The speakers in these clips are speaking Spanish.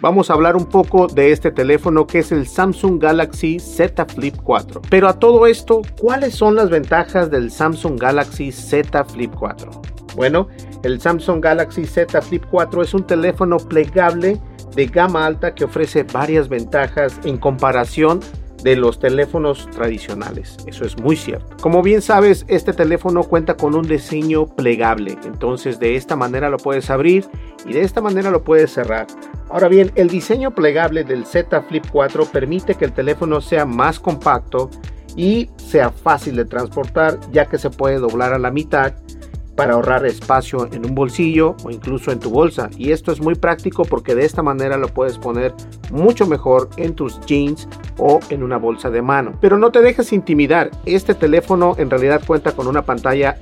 Vamos a hablar un poco de este teléfono que es el Samsung Galaxy Z Flip 4. Pero a todo esto, ¿cuáles son las ventajas del Samsung Galaxy Z Flip 4? Bueno, el Samsung Galaxy Z Flip 4 es un teléfono plegable de gama alta que ofrece varias ventajas en comparación de los teléfonos tradicionales. Eso es muy cierto. Como bien sabes, este teléfono cuenta con un diseño plegable. Entonces de esta manera lo puedes abrir y de esta manera lo puedes cerrar. Ahora bien, el diseño plegable del Z Flip 4 permite que el teléfono sea más compacto y sea fácil de transportar ya que se puede doblar a la mitad para ahorrar espacio en un bolsillo o incluso en tu bolsa. Y esto es muy práctico porque de esta manera lo puedes poner mucho mejor en tus jeans o en una bolsa de mano. Pero no te dejes intimidar, este teléfono en realidad cuenta con una pantalla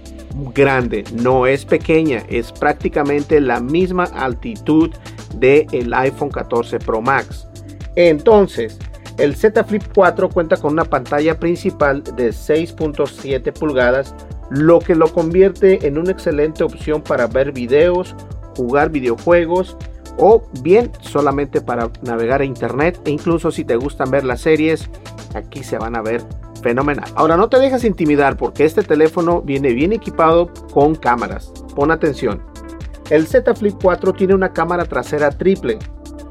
grande, no es pequeña, es prácticamente la misma altitud del el iPhone 14 Pro Max. Entonces, el Z Flip 4 cuenta con una pantalla principal de 6.7 pulgadas lo que lo convierte en una excelente opción para ver videos, jugar videojuegos o bien solamente para navegar a internet e incluso si te gustan ver las series, aquí se van a ver fenomenal. Ahora no te dejes intimidar porque este teléfono viene bien equipado con cámaras. Pon atención. El Z Flip 4 tiene una cámara trasera triple,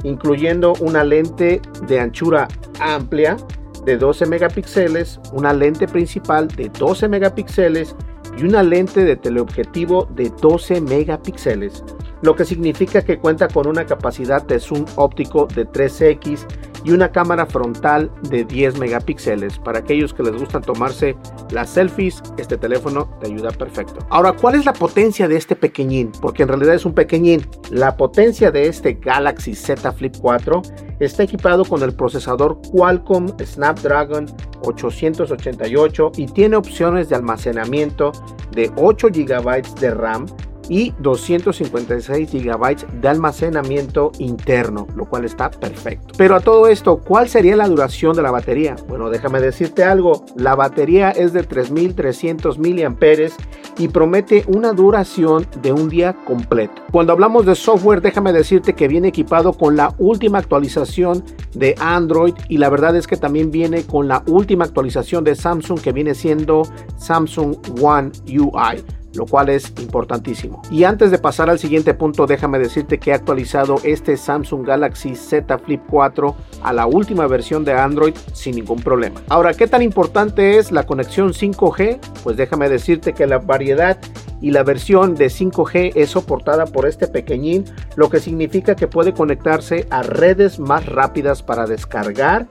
incluyendo una lente de anchura amplia de 12 megapíxeles, una lente principal de 12 megapíxeles y una lente de teleobjetivo de 12 megapíxeles, lo que significa que cuenta con una capacidad de zoom óptico de 3x y una cámara frontal de 10 megapíxeles. Para aquellos que les gustan tomarse las selfies, este teléfono te ayuda perfecto. Ahora, ¿cuál es la potencia de este pequeñín? Porque en realidad es un pequeñín. La potencia de este Galaxy Z Flip 4 está equipado con el procesador Qualcomm Snapdragon 888 y tiene opciones de almacenamiento de 8 GB de RAM y 256 GB de almacenamiento interno, lo cual está perfecto. Pero a todo esto, ¿cuál sería la duración de la batería? Bueno, déjame decirte algo, la batería es de 3300 mAh y promete una duración de un día completo. Cuando hablamos de software, déjame decirte que viene equipado con la última actualización de Android y la verdad es que también viene con la última actualización de Samsung que viene siendo Samsung One UI lo cual es importantísimo. Y antes de pasar al siguiente punto, déjame decirte que he actualizado este Samsung Galaxy Z Flip 4 a la última versión de Android sin ningún problema. Ahora, ¿qué tan importante es la conexión 5G? Pues déjame decirte que la variedad y la versión de 5G es soportada por este pequeñín, lo que significa que puede conectarse a redes más rápidas para descargar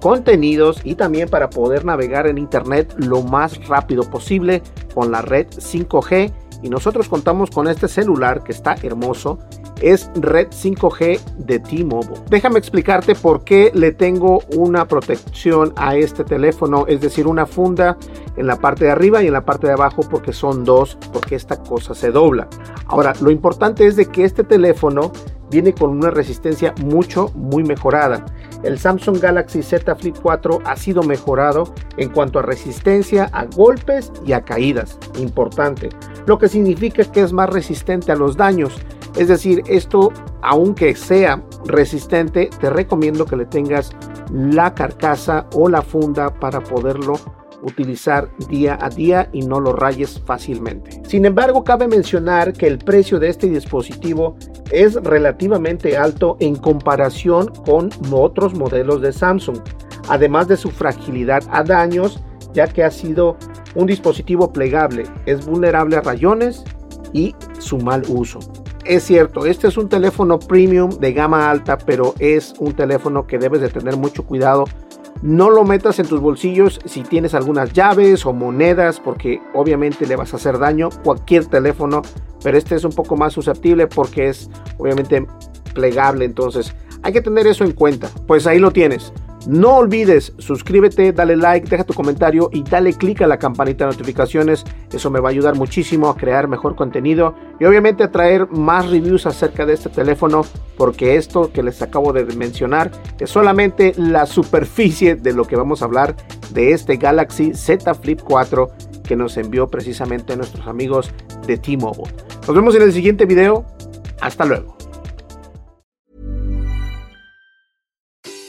contenidos y también para poder navegar en internet lo más rápido posible con la red 5G y nosotros contamos con este celular que está hermoso es red 5G de T-Mobile. Déjame explicarte por qué le tengo una protección a este teléfono, es decir, una funda en la parte de arriba y en la parte de abajo porque son dos, porque esta cosa se dobla. Ahora, lo importante es de que este teléfono viene con una resistencia mucho, muy mejorada. El Samsung Galaxy Z Flip 4 ha sido mejorado en cuanto a resistencia a golpes y a caídas, importante, lo que significa que es más resistente a los daños. Es decir, esto, aunque sea resistente, te recomiendo que le tengas la carcasa o la funda para poderlo utilizar día a día y no lo rayes fácilmente. Sin embargo, cabe mencionar que el precio de este dispositivo es relativamente alto en comparación con otros modelos de Samsung, además de su fragilidad a daños, ya que ha sido un dispositivo plegable, es vulnerable a rayones y su mal uso. Es cierto, este es un teléfono premium de gama alta, pero es un teléfono que debes de tener mucho cuidado no lo metas en tus bolsillos si tienes algunas llaves o monedas porque obviamente le vas a hacer daño cualquier teléfono, pero este es un poco más susceptible porque es obviamente plegable, entonces hay que tener eso en cuenta. Pues ahí lo tienes. No olvides, suscríbete, dale like, deja tu comentario y dale click a la campanita de notificaciones. Eso me va a ayudar muchísimo a crear mejor contenido y obviamente a traer más reviews acerca de este teléfono porque esto que les acabo de mencionar es solamente la superficie de lo que vamos a hablar de este Galaxy Z Flip 4 que nos envió precisamente nuestros amigos de T-Mobile. Nos vemos en el siguiente video. Hasta luego.